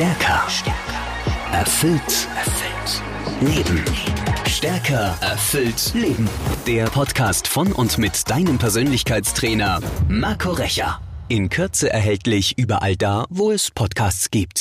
Stärker. Erfüllt. Erfüllt. Leben. Stärker. Erfüllt. Leben. Der Podcast von und mit deinem Persönlichkeitstrainer Marco Recher. In Kürze erhältlich überall da, wo es Podcasts gibt.